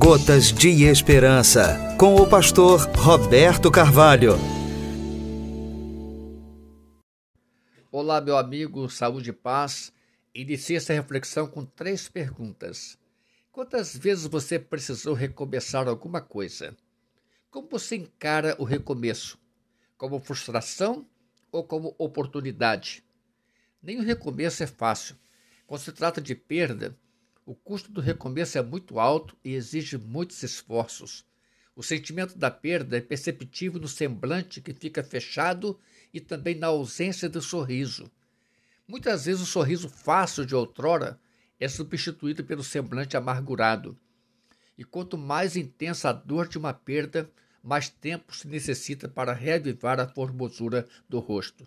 Gotas de Esperança, com o pastor Roberto Carvalho. Olá, meu amigo, saúde e paz. Inicie essa reflexão com três perguntas. Quantas vezes você precisou recomeçar alguma coisa? Como você encara o recomeço? Como frustração ou como oportunidade? Nem o recomeço é fácil. Quando se trata de perda, o custo do recomeço é muito alto e exige muitos esforços. O sentimento da perda é perceptível no semblante que fica fechado e também na ausência do sorriso. Muitas vezes o sorriso fácil de outrora é substituído pelo semblante amargurado. E quanto mais intensa a dor de uma perda, mais tempo se necessita para reavivar a formosura do rosto.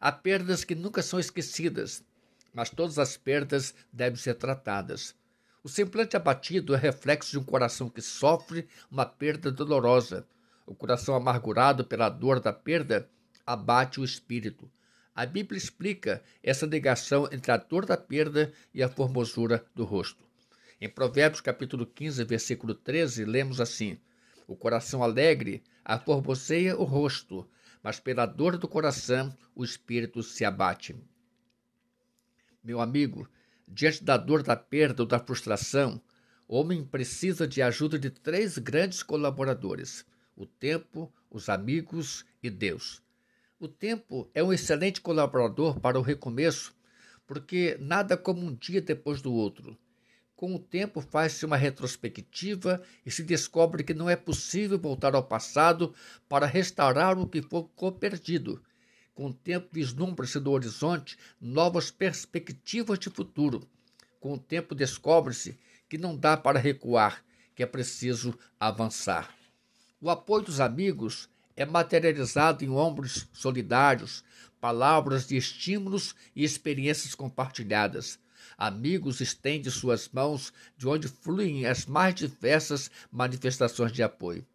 Há perdas que nunca são esquecidas, mas todas as perdas devem ser tratadas. O semblante abatido é reflexo de um coração que sofre uma perda dolorosa. O coração amargurado pela dor da perda abate o espírito. A Bíblia explica essa negação entre a dor da perda e a formosura do rosto. Em Provérbios capítulo 15, versículo 13, lemos assim: O coração alegre aformoseia o rosto, mas pela dor do coração o espírito se abate. Meu amigo, diante da dor da perda ou da frustração, o homem precisa de ajuda de três grandes colaboradores: o tempo, os amigos e Deus. O tempo é um excelente colaborador para o recomeço, porque nada como um dia depois do outro. Com o tempo faz-se uma retrospectiva e se descobre que não é possível voltar ao passado para restaurar o que ficou perdido com o tempo, vislumbra-se no horizonte novas perspectivas de futuro. Com o tempo, descobre-se que não dá para recuar, que é preciso avançar. O apoio dos amigos é materializado em ombros solidários, palavras de estímulos e experiências compartilhadas. Amigos estendem suas mãos de onde fluem as mais diversas manifestações de apoio.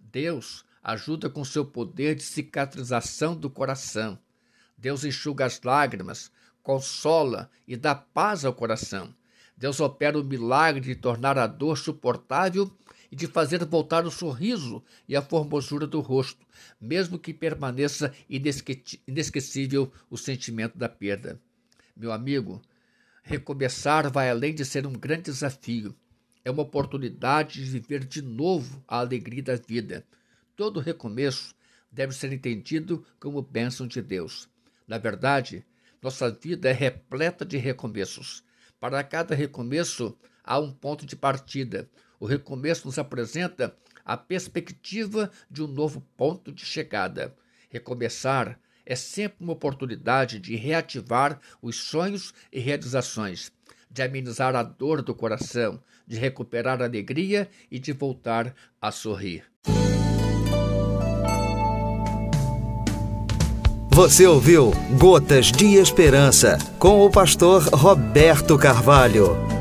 Deus ajuda com seu poder de cicatrização do coração. Deus enxuga as lágrimas, consola e dá paz ao coração. Deus opera o milagre de tornar a dor suportável e de fazer voltar o sorriso e a formosura do rosto, mesmo que permaneça inesquecível o sentimento da perda. Meu amigo, recomeçar vai além de ser um grande desafio. É uma oportunidade de viver de novo a alegria da vida. Todo recomeço deve ser entendido como bênção de Deus. Na verdade, nossa vida é repleta de recomeços. Para cada recomeço há um ponto de partida. O recomeço nos apresenta a perspectiva de um novo ponto de chegada. Recomeçar é sempre uma oportunidade de reativar os sonhos e realizações, de amenizar a dor do coração, de recuperar a alegria e de voltar a sorrir. Você ouviu Gotas de Esperança com o pastor Roberto Carvalho.